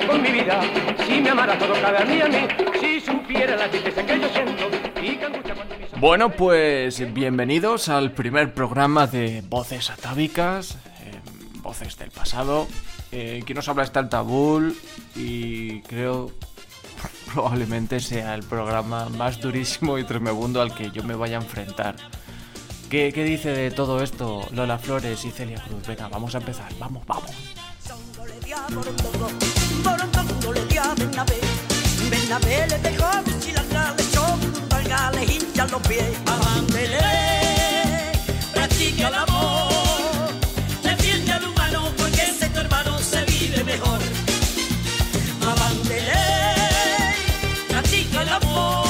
con mi vida, si me amara todo cada día a mí, si supiera la tristeza que yo siento y que angustia cuando mis Bueno, pues bienvenidos al primer programa de Voces Atávicas, eh, Voces del Pasado. Eh, quien nos habla está el Tabul y creo probablemente sea el programa más durísimo y tremebundo al que yo me vaya a enfrentar. ¿Qué, qué dice de todo esto Lola Flores y Celia Cruz? Venga, vamos a empezar, vamos, vamos. Bernabé le dejó a Michilanga, le echó burundanga, le hincha los pies. Abándele, practica el amor, defiende al humano porque ese tu hermano se vive mejor. Abándele, practica el amor,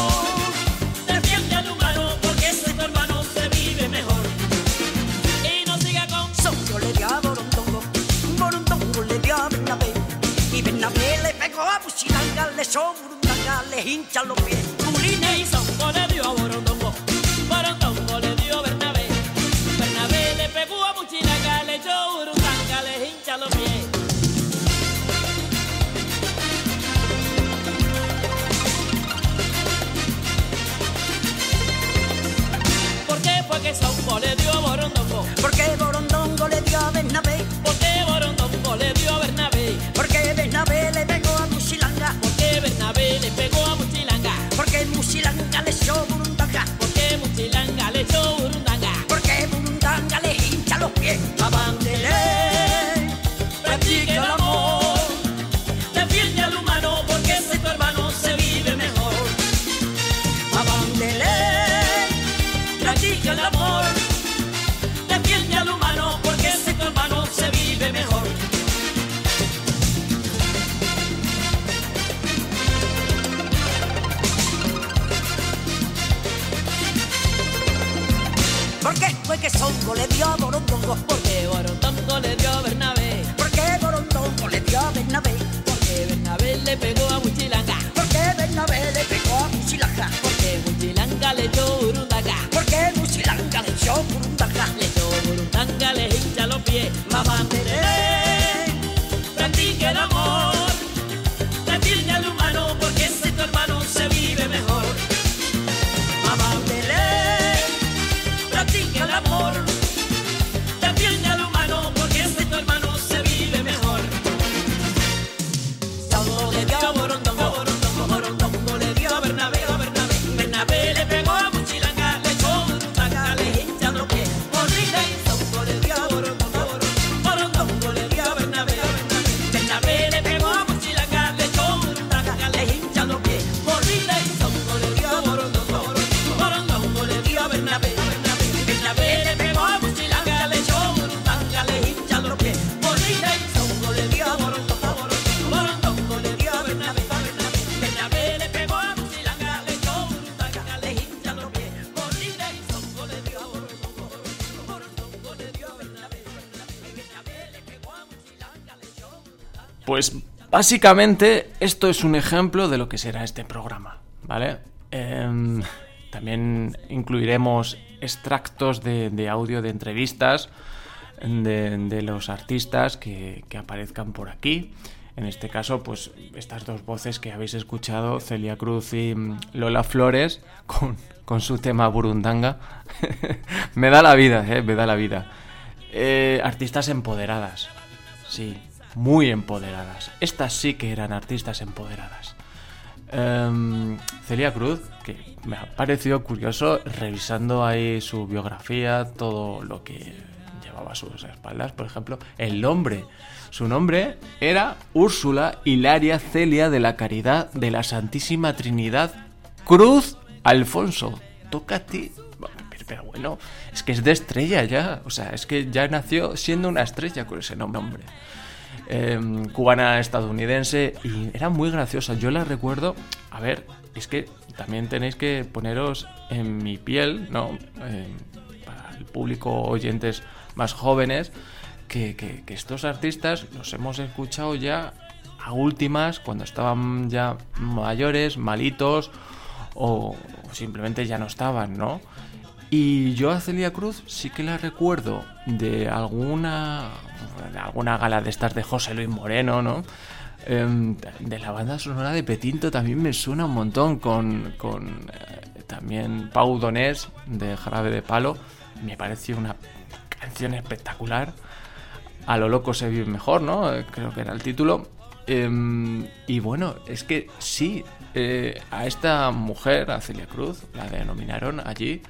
defiende al humano porque ese tu hermano se vive mejor. Y no siga con Songo le dio a Borondongo, Borondongo le dio a Bernabé. Y Bernabé pegó a Buchilanga, le echó burundanga, le hincha ¿Por qué fue que Songo le dio a Borondongo? Porque Borondongo le dio a Bernabé. Porque Borondongo le dio a Bernabé. Porque Bernabé le pegó a Muchilanga. Porque Bernabé le pegó a Muchilanga. Porque Muchilanga le echó burundanga. Porque Muchilanga le echó burundanga. Le echó burundanga, le hincha los pies. Mamá básicamente esto es un ejemplo de lo que será este programa, ¿vale? Em, también incluiremos extractos de, audio de entrevistas de, los artistas que, que aparezcan por aquí. En este caso, pues estas dos voces que habéis escuchado, Celia Cruz y mm, Lola Flores, con, con su tema Burundanga. me da la vida, eh, me da la vida. Eh, artistas empoderadas, sí, muy empoderadas. Estas sí que eran artistas empoderadas. Em, Celia Cruz, que me ha parecido curioso revisando ahí su biografía, todo lo que llevaba a sus espaldas, por ejemplo, el nombre. Su nombre era Úrsula Hilaria Celia de la Caridad de la Santísima Trinidad Cruz Alfonso. Toca ti. Pero bueno, es que es de estrella ya. O sea, es que ya nació siendo una estrella con ese nombre eh, cubana estadounidense y era muy graciosa. Yo la recuerdo, a ver, es que también tenéis que poneros en mi piel, ¿no? Eh, para el público oyentes más jóvenes, que, que- que estos artistas los hemos escuchado ya a últimas, cuando estaban ya mayores, malitos, o simplemente ya no estaban, ¿no? Y yo a Celia Cruz sí que la recuerdo de alguna de alguna gala de estas de José Luis Moreno, ¿no? Em, de la banda sonora de Petinto también me suena un montón con, con eh, también Pau Donés de Jarabe de Palo. Me pareció una canción espectacular. A lo loco se vive mejor, ¿no? Eh, Creo que era el título. Em, y bueno, es que sí, eh, a esta mujer, a Celia Cruz, la denominaron allí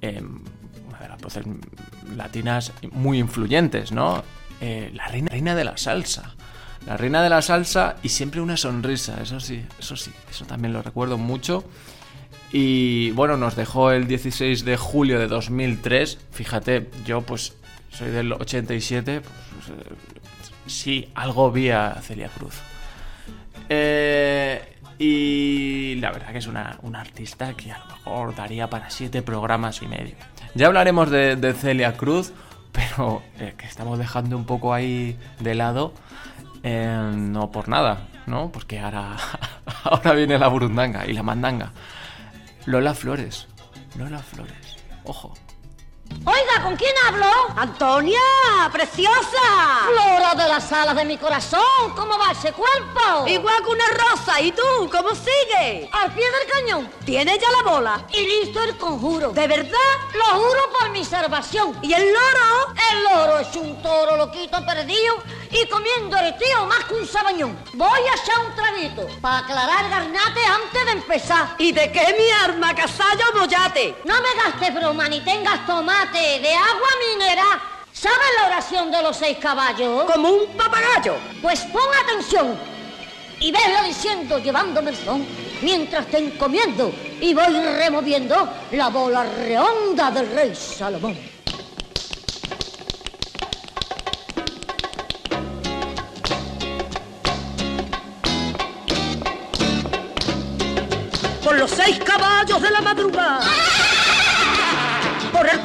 em, una de las voces latinas muy influyentes, ¿no? Eh, la reina, reina de la salsa. La reina de la salsa y siempre una sonrisa, eso sí, eso sí, eso también lo recuerdo mucho. Y bueno, nos dejó el 16 de julio de 2003. Fíjate, yo pues soy del 87, pues, eh, sí, algo vi a Celia Cruz. Eh, y la verdad que es una, una artista que a lo mejor daría para siete programas y medio. Ya hablaremos de, Celia Cruz, pero eh, que estamos dejando un poco ahí de lado. eh, no por nada, ¿no? Porque ahora, ahora viene la burundanga y la mandanga. Lola Flores. Lola Flores. Ojo. Oiga, ¿con quién hablo? Antonia, preciosa. Flora de las alas de mi corazón, ¿cómo va ese cuerpo? Igual que una rosa. ¿Y tú? ¿Cómo sigue? Al pie del cañón. ¿Tienes ya la bola? Y listo el conjuro. ¿De verdad? Lo juro por mi salvación. ¿Y el loro? El loro es un toro loquito perdido y comiendo el tío más que un sabañón. Voy a echar un traguito para aclarar el garnate antes de empezar. ¿Y de qué mi arma, casallo o mollate? No me gastes broma ni tengas tomate de agua mineral. ¿Sabes la oración de los seis caballos? Como un papagayo. Pues pon atención y veslo diciendo llevándome el son mientras te encomiendo y voy removiendo la bola redonda del rey Salomón. Por los seis caballos de la madrugada.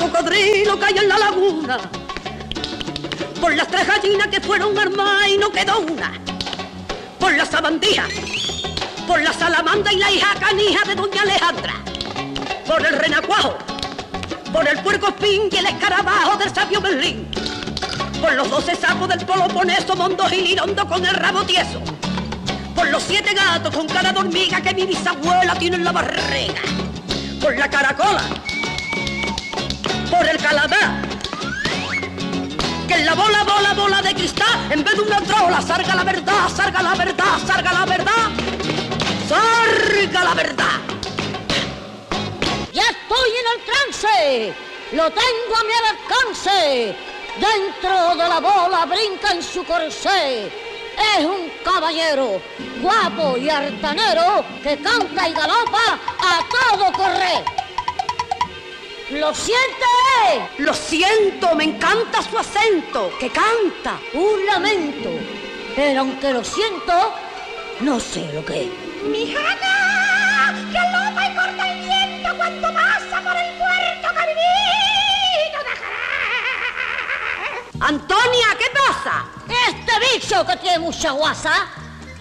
Cocodrilo en la laguna. Por las tres gallinas que fueron armadas y no quedó una. Por la sabandija. Por la salamanda y la hija canija de doña Alejandra. Por el renacuajo. Por el puerco espín y el escarabajo del sabio Berlín. Por los doce sapos del Peloponeso, mondo y lirondo con el rabo tieso. Por los siete gatos con cara de hormiga que mi bisabuela tiene en la barriga. Por la caracola. Por el calamar. Que en la bola, bola, bola de cristal, en vez de una trola, salga la verdad, salga la verdad, salga la verdad. Salga la verdad. ¡Ya estoy en el trance! ¡Lo tengo a mi alcance! Dentro de la bola brinca en su corsé. Es un caballero, guapo y artanero, que canta y galopa a todo correr. ¿Lo siente? Lo siento, me encanta su acento, que canta. Un lamento. Pero aunque lo siento, no sé lo que es. Mi Jana, que lopa y corta el viento cuando pasa por el puerto Jerez. Antonia, ¿qué pasa? Este bicho que tiene mucha guasa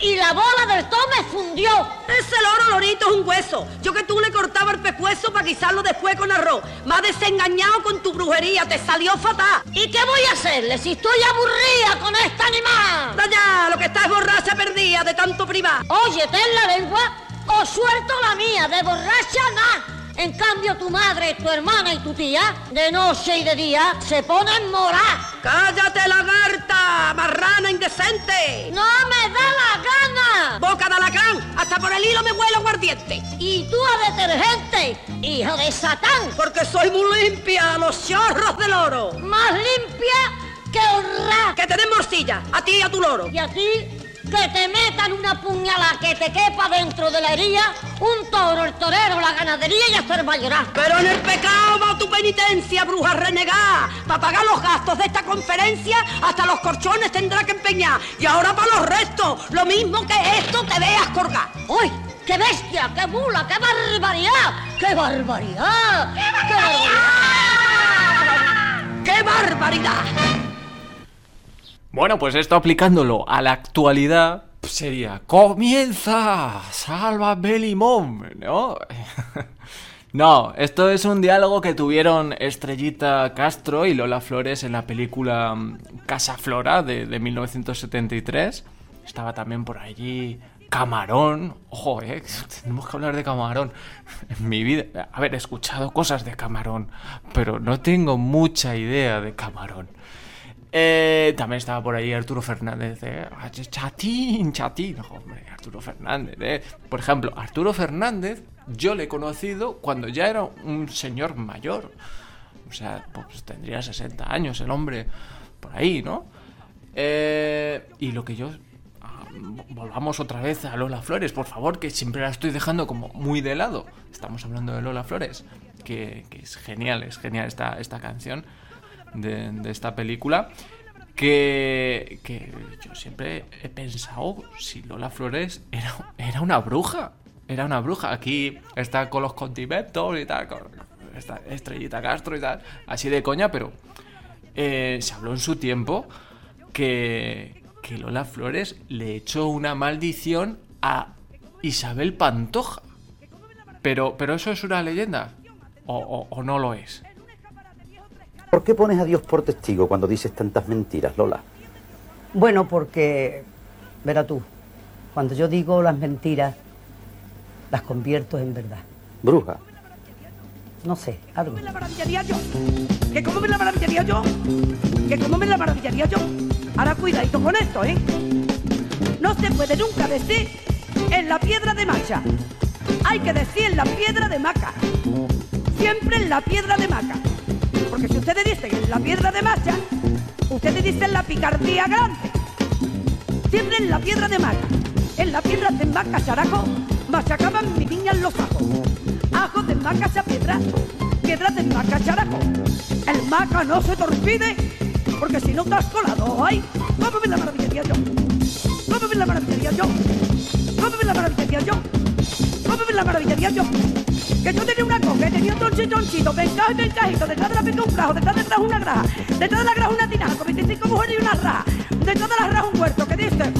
y la bola del tome fundió. Ese loro lorito es un hueso. Yo que tú le cortaba el pescuezo para guisarlo después con arroz. Más desengañado con tu brujería, te salió fatal. ¿Y qué voy a hacerle si estoy aburrida con este animal? Ya, lo que está es borracha perdida de tanto privar. Oye, ten la lengua o suelto la mía, de borracha nada. En cambio, tu madre, tu hermana y tu tía, de noche y de día, se ponen morar. ¡Cállate, lagarta! ¡Marrana indecente! ¡No me ¡Hasta por el hilo me huele aguardiente! Y tú a detergente, hija de Satán, Porque soy muy limpia, los chorros del oro. más limpia que honrar. Que te den morcilla, a ti y a tu loro. Y a ti, que te metan una puñalada que te quepa dentro de la herida, un toro, el torero, la ganadería y el llorar. Pero en el pecado va tu penitencia, bruja renegada. Para pagar los gastos de esta conferencia, hasta los corchones tendrá que empeñar. Y ahora para los restos, lo mismo que esto te veas colgar. ¡Uy! ¡Qué bestia! ¡Qué mula! ¡Qué barbaridad! ¡Qué barbaridad! ¡Qué barbaridad! ¡Qué barbaridad! Bueno, pues esto aplicándolo a la actualidad sería comienza, salva Belimón, ¿no? no, esto es un diálogo que tuvieron Estrellita Castro y Lola Flores en la película mm, Casa Flora de, de 1973. estaba también por allí Camarón. Ojo, eh, tenemos que hablar de Camarón. En mi vida, he escuchado cosas de Camarón, pero no tengo mucha idea de Camarón. Eh, también estaba por ahí Arturo Fernández. eh, Chatín, chatín. Hombre, Arturo Fernández. eh. Por ejemplo, Arturo Fernández, yo le he conocido cuando ya era un señor mayor. O sea, pues tendría 60 años el hombre por ahí, ¿no? Eh, y lo que yo... ah, Volvamos otra vez a Lola Flores, por favor, que siempre la estoy dejando como muy de lado. Estamos hablando de Lola Flores, que, que es genial, es genial esta, esta canción de, esta película. Que, que yo siempre he pensado si Lola Flores era, era una bruja. Era una bruja. Aquí está con los condimentos y tal, con estrellita Castro y tal, así de coña, pero eh, se habló en su tiempo que, que Lola Flores le echó una maldición a Isabel Pantoja. Pero, pero eso es una leyenda. O- o no lo es. ¿Por qué pones a Dios por testigo cuando dices tantas mentiras, Lola? Bueno, porque, verá tú, cuando yo digo las mentiras, las convierto en verdad. Bruja. No sé, algo. me la maravillaría yo? ¿Que cómo me la maravillaría yo? ¿Que cómo me la maravillaría yo? Ahora cuidadito con esto, ¿eh? No se puede nunca decir en la piedra de macha. Hay que decir en la piedra de maca. Siempre en la piedra de maca. Porque si ustedes dicen en la piedra de macha, ustedes dicen la picardía grande. Siempre en la piedra de maca. En la piedra de maca, characo, machacaban mi niña en los ajos. Ajos de maca, piedra, piedra de maca, characo. El maca no se te olvide, porque si no te has colado, ay, ¿cómo me la maravillaría yo? ¿Cómo me la maravillaría yo? ¿Cómo me la maravillaría yo? ¿Cómo me la maravillaría yo? Que yo tenía una coca, tenía un tronchito, vencajo y vencajito, detrás de la pica un grajo, detrás de atrás una graja, detrás de la graja una tinaja, con 25 mujeres y una raja, detrás de la raja un huerto, que dice,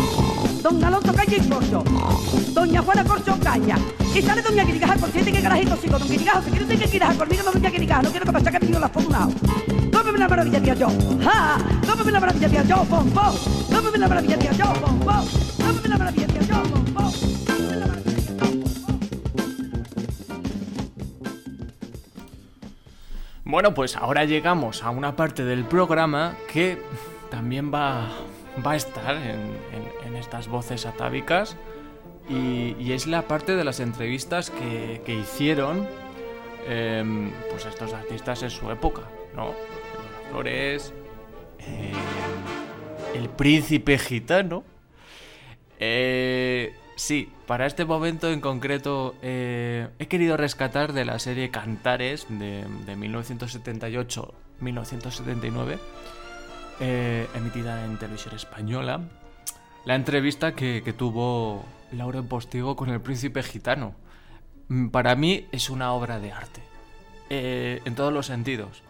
Don Alonso Calle y Corcho, Doña Juana Corcho Caña, y sale Doña Quirigaja con siete que carajito sigo, Don Quirigaja, si quiere usted que Quirigaja, conmigo no Doña Quirigaja, no quiero que pase que me las por un lado. ¿Cómo me la maravillaría yo? ¡Ja! ¿Cómo me la maravillaría yo? ¡Pom, pom! ¿Cómo me la maravillaría yo? ¡Pom, pom! ¿Cómo me la maravillaría yo? ¡Pom, Bueno, pues ahora llegamos a una parte del programa que también va, va a estar en, en- estas voces atávicas y, y es la parte de las entrevistas que, que hicieron em, pues estos artistas en su época, ¿no? Flores, em, el príncipe gitano. Eh, sí, para este momento en concreto eh, he querido rescatar de la serie Cantares de, de 1978-1979, eh, emitida en televisión española, la entrevista que, que tuvo Laura Postigo con el príncipe gitano. Mm, Para mí es una obra de arte, eh, en todos los sentidos.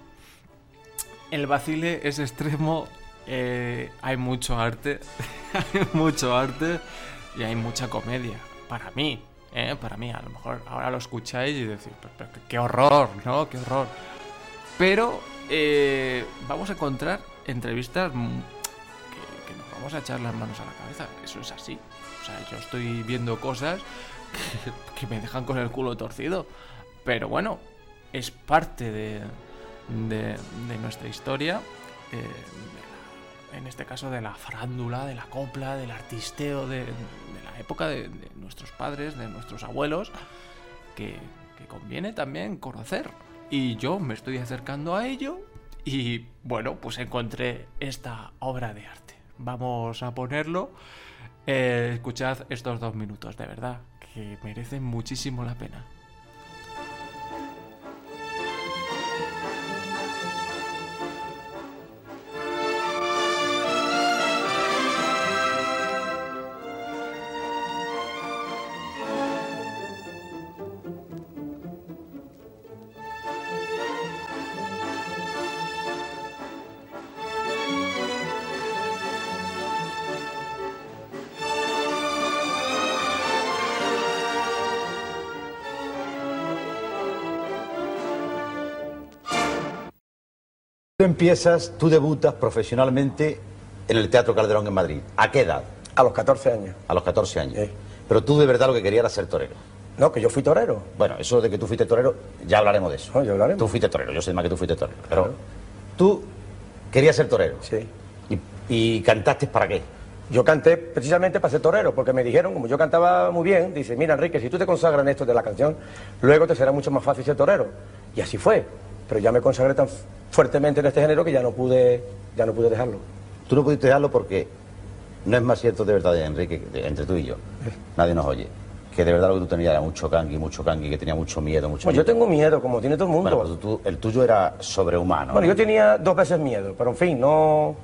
El vacile es extremo, hay mucho arte, hay mucho arte y hay mucha comedia. Para mí, ¿eh? para mí, a lo mejor ahora lo escucháis y decís, "Pero- pero qué- horror, ¿no? Qué horror. Pero eh, vamos a encontrar entrevistas que, nos vamos a echar las manos a la cabeza. Eso es así. O sea, yo estoy viendo cosas que, me dejan con el culo torcido. Pero bueno, es parte de, de- de nuestra historia. eh, en este caso de la farándula, de la copla, del artisteo de, la época de, nuestros padres, de nuestros abuelos, que, que conviene también conocer. Y yo me estoy acercando a ello y bueno, pues encontré esta obra de arte. Vamos a ponerlo. Eh, escuchad estos dos minutos, de verdad, que merecen muchísimo la pena. Tú empiezas, tú debutas profesionalmente en el Teatro Calderón en Madrid. ¿A qué edad? A los 14 años. A los 14 años. Sí. Pero tú de verdad lo que querías era ser torero. No, que yo fui torero. Bueno, eso de que tú fuiste torero, ya hablaremos de eso. No, ya hablaremos. Tú fuiste torero, yo sé más que tú fuiste torero. Pero tú querías ser torero. Sí. ¿Y, y cantaste para qué? Yo canté precisamente para ser torero, porque me dijeron, como yo cantaba muy bien, dice, mira Enrique, si tú te consagras en esto de la canción, luego te será mucho más fácil ser torero. Y así fue. Pero ya me consagré tan fuertemente en este género que ya no pude, ya no pude dejarlo. Tú no pudiste dejarlo porque no es más cierto de verdad, Enrique, entre tú y yo. Nadie nos oye. Que de verdad lo que tú tenías era mucho cangui, mucho cangui, que tenía mucho miedo, mucho Bueno, yo tengo miedo, como tiene todo el mundo. Bueno, tú- el tuyo era sobrehumano. Bueno, ¿no? yo tenía dos veces miedo, pero en fin, no...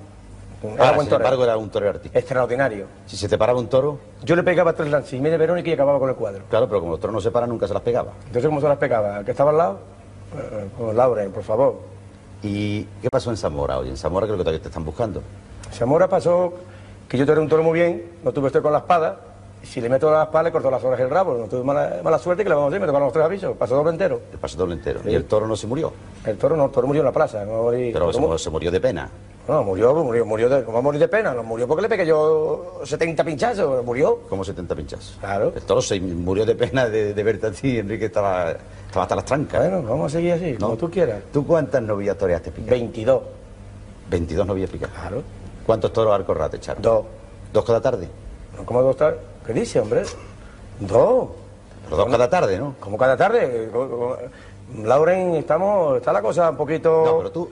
Ahora, sin torero. embargo, era un torero artista. Extraordinario. Si se te paraba un toro, Yo le pegaba tres lances y media de Verónica y acababa con el cuadro. claro, pero como los toros no se paran, nunca se las pegaba. Entonces, ¿cómo se las pegaba? ¿Al que estaba al lado? Eh, pues, Lauren, por favor. ¿Y qué pasó en Zamora hoy? En Zamora creo que todavía te están buscando. Zamora pasó que yo toré un toro muy bien, no tuve estoy con la espada, y si le meto la espada le corto las orejas y el rabo, no tuve mala, mala suerte que le vamos a decir, me tocaron los tres avisos, pasó doble entero. El paso doble entero. Sí. Y el toro no se murió. El toro no, el toro murió en la plaza, no morí- Pero se murió de pena. No, murió, murió, murió de, ¿cómo va a morir de pena? No murió porque le pegué yo 70 pinchazos, murió. Como 70 pinchazos. Claro. Se murió de pena de, de verte a ti, Enrique estaba, estaba hasta las trancas. Bueno, vamos a seguir así, ¿no? como tú quieras. ¿Tú cuántas novillas toreaste picar? 22, 22 novillas picar. claro, ¿Cuántos toros al corral te echaron? dos. ¿Dos cada tarde? ¿Cómo dos tal? ¿Qué dice, hombre? Dos. Pero dos cada tarde, ¿no? Como cada tarde. Lauren, estamos, está la cosa un poquito... No, pero tú,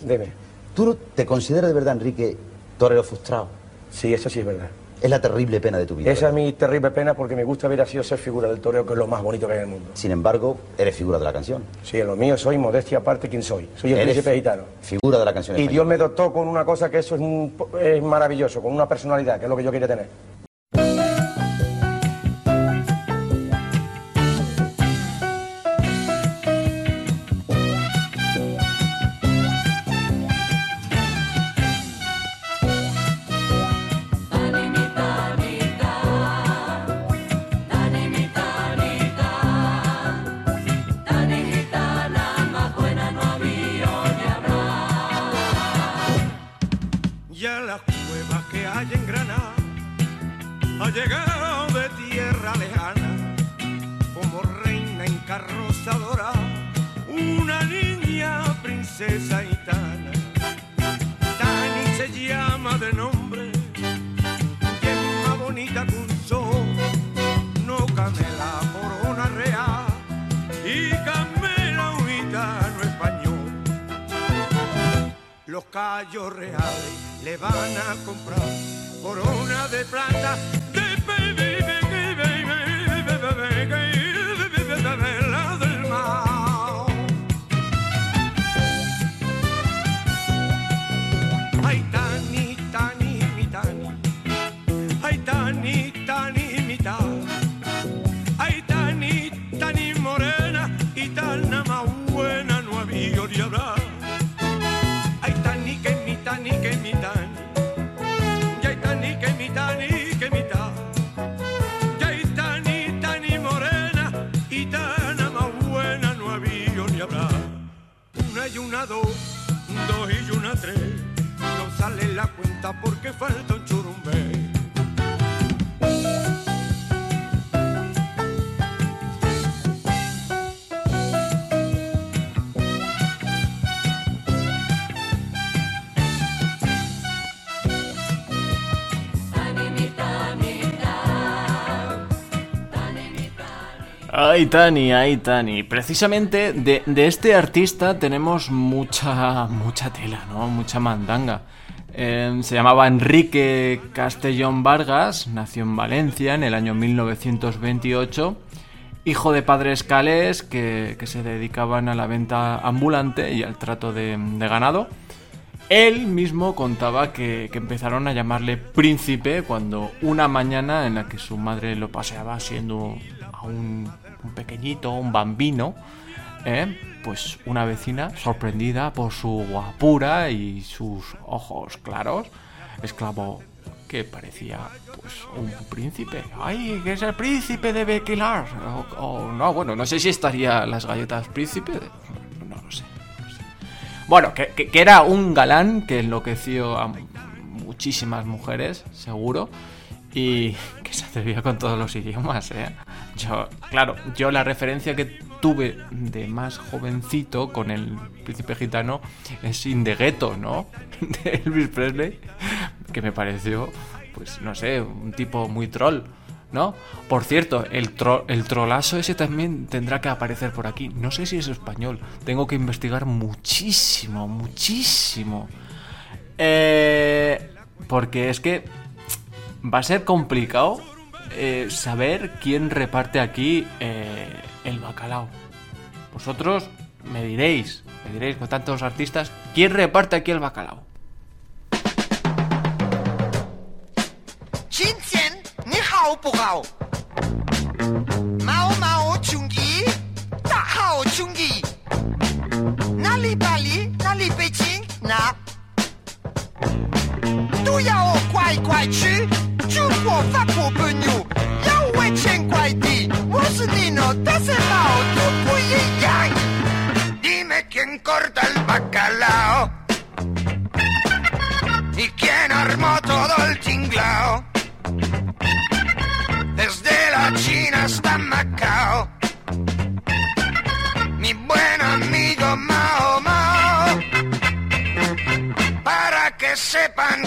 Dime. ¿Tú te consideras de verdad, Enrique, torero frustrado? Sí, eso sí es verdad. Es la terrible pena de tu vida. Esa es ¿verdad? mi terrible pena porque me gusta haber sido ser figura del toreo, que es lo más bonito que hay en el mundo. Sin embargo, eres figura de la canción. Sí, en lo mío soy modestia aparte quién soy. Soy el Eres príncipe gitano. Figura de la canción Y española. Dios me dotó con una cosa que eso es, un- es maravilloso, con una personalidad, que es lo que yo quería tener. Porque falta un churumbe. Ay, Tani, ay, Tani. Precisamente de, de este artista tenemos mucha, mucha tela, ¿no? Mucha mandanga. Eh, se llamaba Enrique Castellón Vargas, nació en Valencia en el año 1928, hijo de padres calés que, se dedicaban a la venta ambulante y al trato de, de ganado. Él mismo contaba que, que empezaron a llamarle príncipe cuando una mañana en la que su madre lo paseaba siendo aún un pequeñito, un bambino, ¿eh? Pues una vecina, sorprendida por su guapura y sus ojos claros, exclamó que parecía pues un príncipe. ¡Ay, que es el príncipe de Bequilar! O, o no, bueno, no sé si estaría las galletas príncipe. No lo sé. Bueno, que- que era un galán que enloqueció a muchísimas mujeres, seguro, y que se atrevía con todos los idiomas, ¿eh? Yo, claro, yo la referencia que tuve de más jovencito con el príncipe gitano es In the ¿no? De Elvis Presley, que me pareció, pues no sé, un tipo muy troll, ¿no? Por cierto, el, tro- el trolazo ese también tendrá que aparecer por aquí. No sé si es español, tengo que investigar muchísimo, muchísimo. Eh, porque es que va a ser complicado eh, saber quién reparte aquí eh, el bacalao. Vosotros me diréis, me diréis con tantos artistas, ¿quién reparte aquí el bacalao? 今天你好不好？毛毛兄弟，大好兄弟，哪里巴黎，哪里北京，哪都要我快快去。 中国、法国朋友要我钱快递，我是你呢，但是毛都不一样。Dime quién corta el bacalao y quién armó todo el tinglao. Desde la China hasta Macao. Mi buen amigo Mao Mao. Para que sepan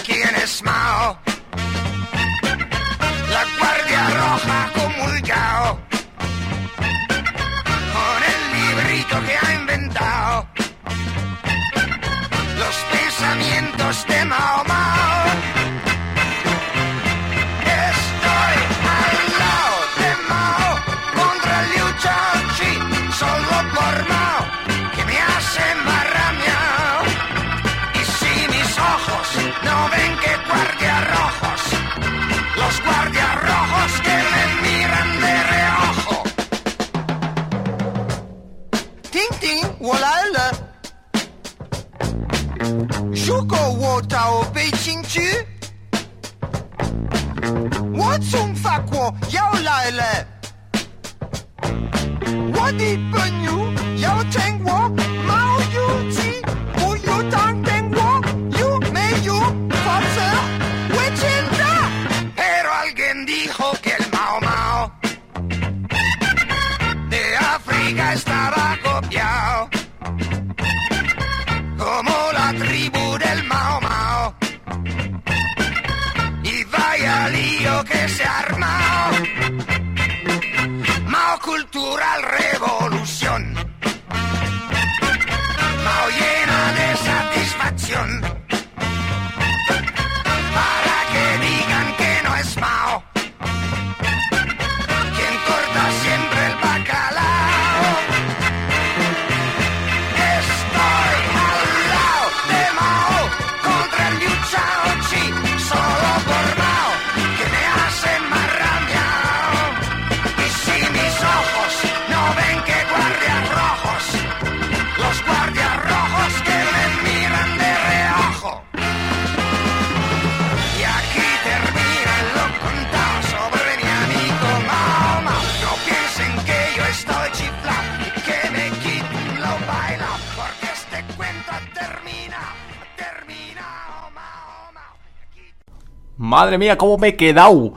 Madre mía, cómo me he quedado.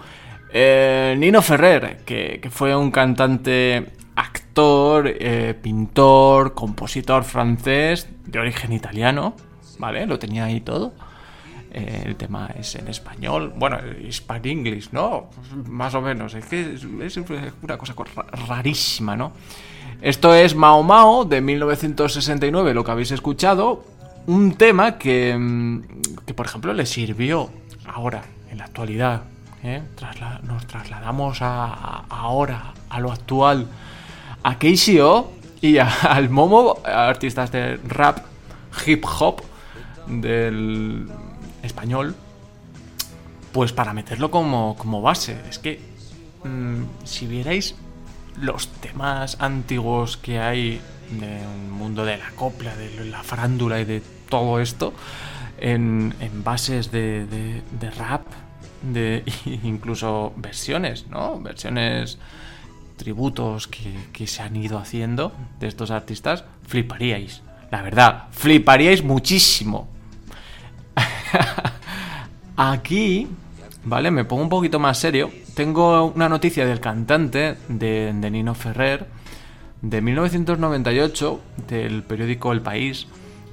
Eh, Nino Ferrer, que, fue un cantante, actor, eh, pintor, compositor francés de origen italiano, ¿vale? Lo tenía ahí todo. Eh, el tema es en español, bueno, Hispan English, ¿no? Más o menos, es que es, es una cosa ra- rarísima, ¿no? Esto es Mao Mao de 1969, lo que habéis escuchado, un tema que, mm, que por ejemplo, le sirvió ahora, la actualidad. ¿eh? Nos trasladamos a, ahora, a lo actual, a KCO y al Momo, artistas de rap, hip hop del español, pues para meterlo como, como base. Es que mm, si vierais los temas antiguos que hay del mundo de la copla, de la farándula y de todo esto, en, bases de rap, de incluso versiones, ¿no? Versiones, tributos que, que se han ido haciendo de estos artistas, fliparíais. La verdad, fliparíais muchísimo. Aquí ¿vale? Me pongo un poquito más serio. Tengo una noticia del cantante de, Nino Ferrer de 1998 del periódico El País,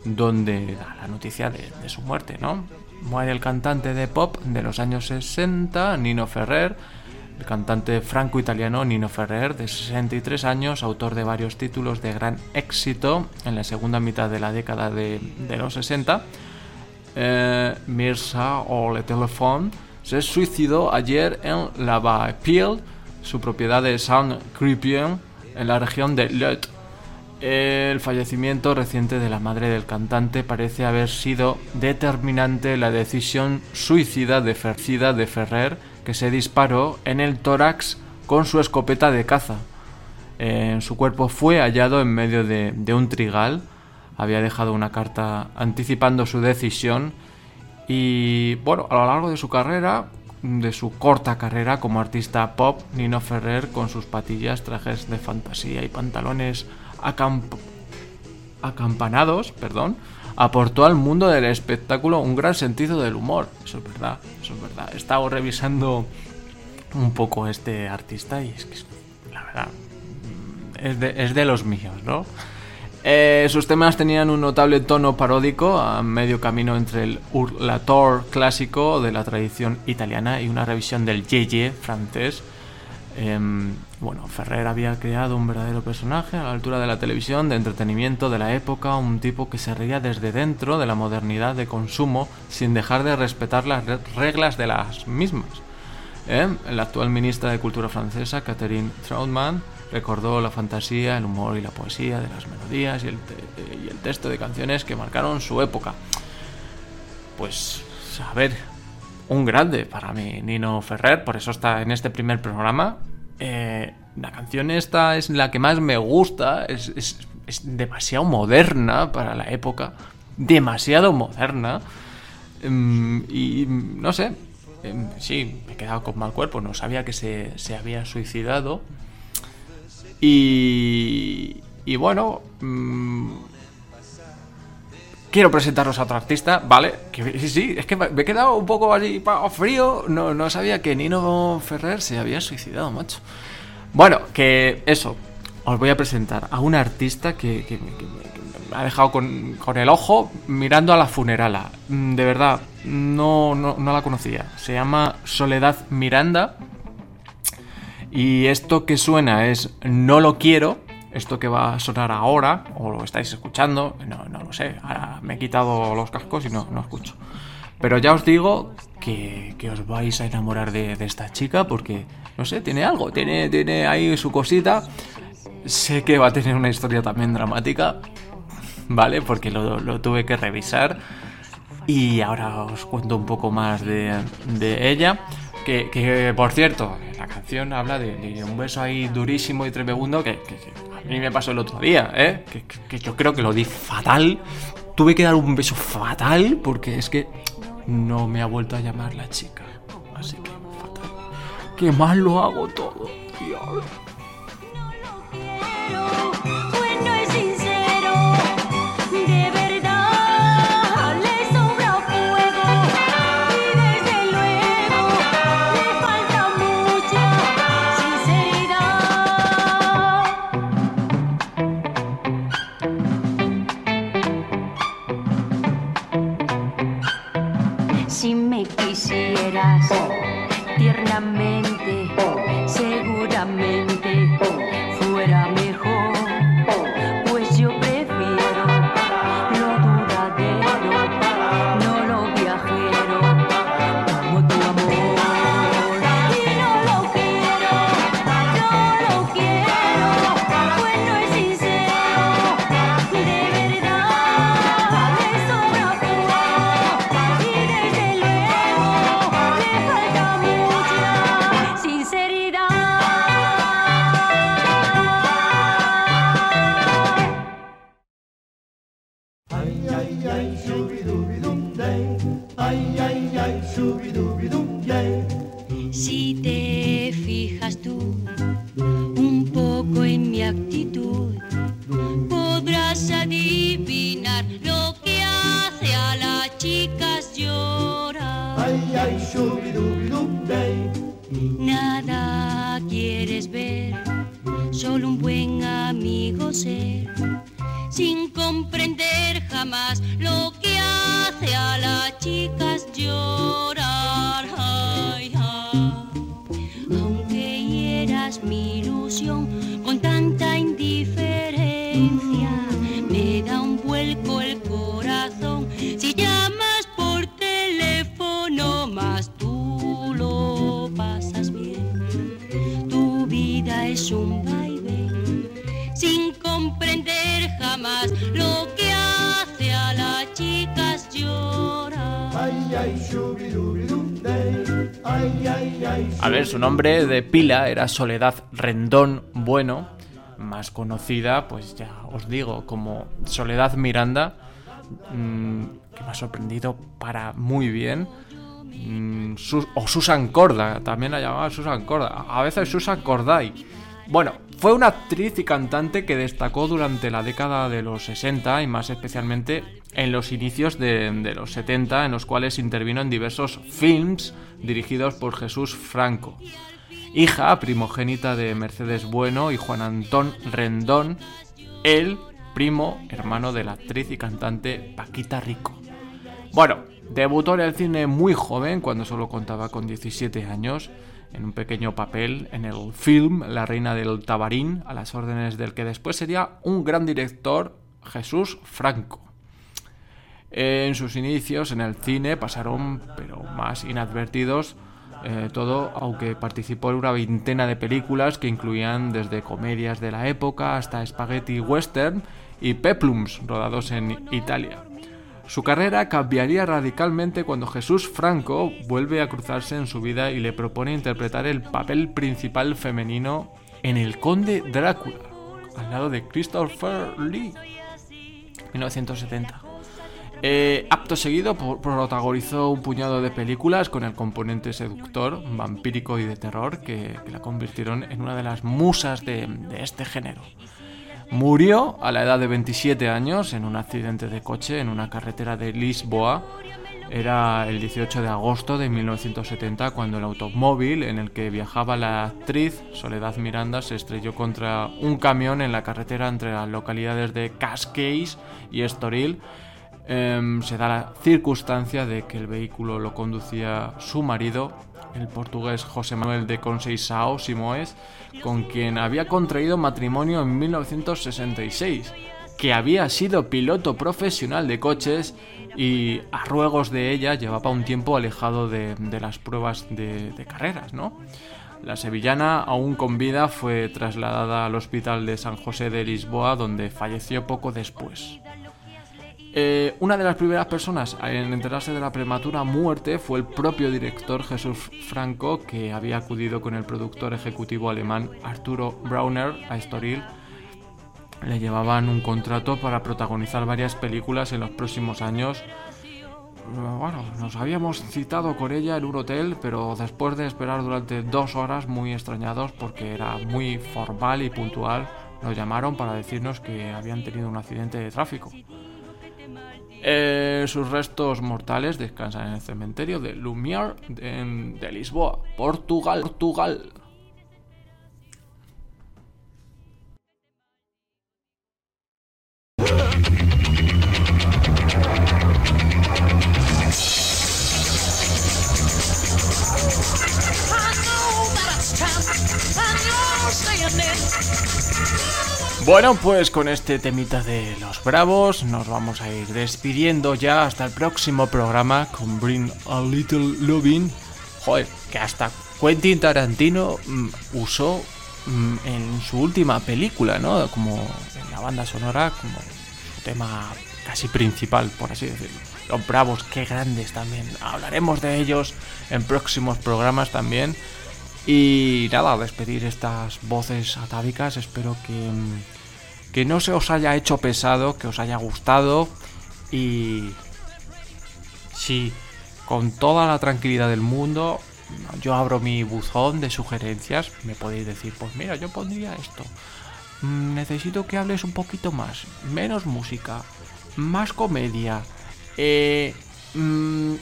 donde da la noticia de, de su muerte, ¿no? Muere el cantante de pop de los años 60, Nino Ferrer, el cantante franco-italiano Nino Ferrer, de 63 años, autor de varios títulos de gran éxito en la segunda mitad de la década de, los 60. Eh, Mirza o Le Téléphone se suicidó ayer en La Bastille, su propiedad de Saint-Crépien, en la región de Lot. El fallecimiento reciente de la madre del cantante parece haber sido determinante la decisión suicida de de Ferrer, que se disparó en el tórax con su escopeta de caza. Su cuerpo fue hallado en medio de, de un trigal. Había dejado una carta anticipando su decisión. Y bueno, a lo largo de su carrera, de su corta carrera como artista pop, Nino Ferrer, con sus patillas, trajes de fantasía y pantalones acamp- acampanados, perdón, aportó al mundo del espectáculo un gran sentido del humor. Eso es verdad, eso es verdad. He estado revisando un poco este artista y es que, la verdad, mm, es de, los míos, ¿no? Eh, sus temas tenían un notable tono paródico, a medio camino entre el hurlator clásico de la tradición italiana y una revisión del yeye francés. Em, bueno, Ferrer había creado un verdadero personaje a la altura de la televisión, de entretenimiento de la época, un tipo que se reía desde dentro de la modernidad de consumo sin dejar de respetar las re- reglas de las mismas. ¿Eh? La actual ministra de Cultura francesa, Catherine Trautmann, recordó la fantasía, el humor y la poesía de las melodías y el, y el texto de canciones que marcaron su época. Pues, a ver, un grande para mí, Nino Ferrer, por eso está en este primer programa. Eh, la canción esta es la que más me gusta, es, es- es demasiado moderna para la época, demasiado moderna. Em, y no sé, em, sí, me he quedado con mal cuerpo, no sabía que se, se había suicidado. Y, y bueno, mm, quiero presentaros a otro artista, ¿vale? Sí, sí, es que me he quedado un poco así pa- frío, no, no sabía que Nino Ferrer se había suicidado, macho. Bueno, que eso, os voy a presentar a un artista que, me- ha dejado con, con el ojo mirando a la funerala. Mm, De verdad, no, no, no la conocía. Se llama Soledad Miranda. Y esto que suena es No lo quiero. Esto que va a sonar ahora, o lo estáis escuchando, no, no lo sé. Ahora me he quitado los cascos y no, no escucho. Pero ya os digo que, que os vais a enamorar de, de esta chica porque, no sé, tiene algo, tiene, tiene ahí su cosita. Sé que va a tener una historia también dramática, ¿vale? Porque lo, lo tuve que revisar. Y ahora os cuento un poco más de, de ella. Que, que, por cierto, la canción habla de, un beso ahí durísimo y tremebundo que, que- que a mí me pasó el otro día, ¿eh? Que, que- que yo creo que lo di fatal. Tuve que dar un beso fatal porque es que no me ha vuelto a llamar la chica. Así que fatal. Qué mal lo hago todo. Dios. Tú nombre de pila era Soledad Rendón Bueno, más conocida, pues ya os digo, como Soledad Miranda, mm, que me ha sorprendido para muy bien. Mm, o Susan Corda, también la llamaba Susan Corda, a veces Susan Corday. Bueno, fue una actriz y cantante que destacó durante la década de los 60 y más especialmente en los inicios de, los 70, en los cuales intervino en diversos films dirigidos por Jesús Franco. Hija primogénita de Mercedes Bueno y Juan Antón Rendón, él primo hermano de la actriz y cantante Paquita Rico. Bueno, debutó en el cine muy joven, cuando solo contaba con 17 años, en un pequeño papel en el film La Reina del Tabarín, a las órdenes del que después sería un gran director, Jesús Franco. En sus inicios en el cine pasaron, pero más inadvertidos, eh, todo, aunque participó en una veintena de películas que incluían desde comedias de la época hasta spaghetti western y peplums rodados en Italia. Su carrera cambiaría radicalmente cuando Jesús Franco vuelve a cruzarse en su vida y le propone interpretar el papel principal femenino en El Conde Drácula, al lado de Christopher Lee, 1970. Eh, apto seguido, protagonizó un puñado de películas con el componente seductor, vampírico y de terror que, la convirtieron en una de las musas de, de este género. Murió a la edad de 27 años en un accidente de coche en una carretera de Lisboa. Era el 18 de agosto de 1970 cuando el automóvil en el que viajaba la actriz Soledad Miranda se estrelló contra un camión en la carretera entre las localidades de Cascais y Estoril. Em, se da la circunstancia de que el vehículo lo conducía su marido, el portugués José Manuel de Conceição Simoes, con quien había contraído matrimonio en 1966, que había sido piloto profesional de coches y a ruegos de ella llevaba un tiempo alejado de, las pruebas de, de carreras, ¿no? La sevillana, aún con vida, fue trasladada al hospital de San José de Lisboa, donde falleció poco después. Eh, una de las primeras personas en enterarse de la prematura muerte fue el propio director Jesús Franco, que había acudido con el productor ejecutivo alemán Arturo Brauner a Estoril. Le llevaban un contrato para protagonizar varias películas en los próximos años. Bueno, nos habíamos citado con ella en un hotel, pero después de esperar durante dos horas muy extrañados porque era muy formal y puntual, nos llamaron para decirnos que habían tenido un accidente de tráfico. Eh, sus restos mortales descansan en el cementerio de Lumière de, de Lisboa, Portugal. Portugal. Bueno, pues con este temita de los bravos nos vamos a ir despidiendo ya hasta el próximo programa con Bring a Little Loving. Joder, que hasta Quentin Tarantino mm, usó mm, en su última película, ¿no? Como en la banda sonora, como su tema casi principal, por así decirlo. Los bravos, qué grandes también. Hablaremos de ellos en próximos programas también. Y nada, despedir estas voces atávicas. Espero que, mm, que no se os haya hecho pesado, que os haya gustado. Y sí, con toda la tranquilidad del mundo, yo abro mi buzón de sugerencias. Me podéis decir, pues mira, yo pondría esto. Mm, Necesito que hables un poquito más, menos música, más comedia, eh, mm,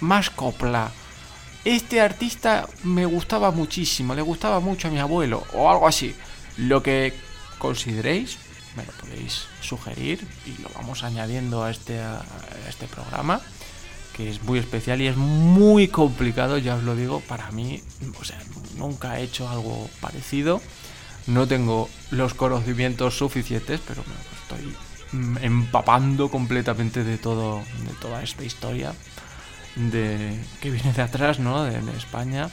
más copla. Este artista me gustaba muchísimo, le gustaba mucho a mi abuelo, o algo así. Lo que consideréis, me lo podéis sugerir y lo vamos añadiendo a este, este programa que es muy especial y es muy complicado, ya os lo digo, para mí, o sea, nunca he hecho algo parecido, no tengo los conocimientos suficientes, pero me estoy mm, empapando completamente de todo, de toda esta historia de que viene de atrás, ¿no? De, España,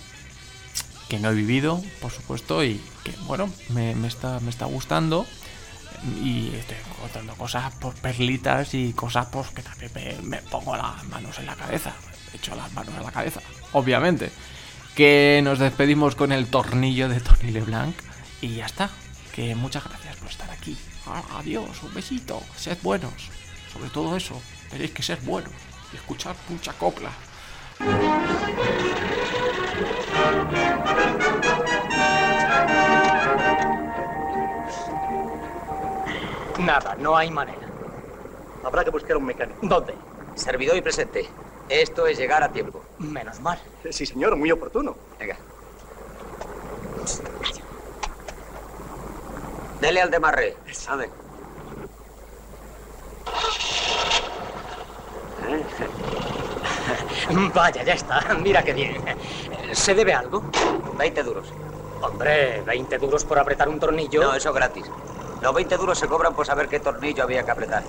que no he vivido, por supuesto, y que bueno, me, está, me está gustando y estoy contando cosas, pues perlitas y cosas pues que también me, me pongo las manos en la cabeza. He hecho las manos en la cabeza, obviamente. Que nos despedimos con el tornillo de Tony LeBlanc y ya está. Que muchas gracias por estar aquí. Ah, Adiós, un besito. Sed buenos. Sobre todo eso, tenéis que ser buenos y escuchar mucha copla. Nada, no hay manera. Habrá que buscar un mecánico. ¿Dónde? Servidor y presente. Esto es llegar a tiempo. Menos mal. Sí, señor, muy oportuno. Venga. Dele al demarre. Ande. Vaya, ya está. Mira qué bien. ¿Se debe algo? 20 duros. Hombre, 20 duros por apretar un tornillo. No, eso gratis. Los 20 duros se cobran por saber qué tornillo había que apretar.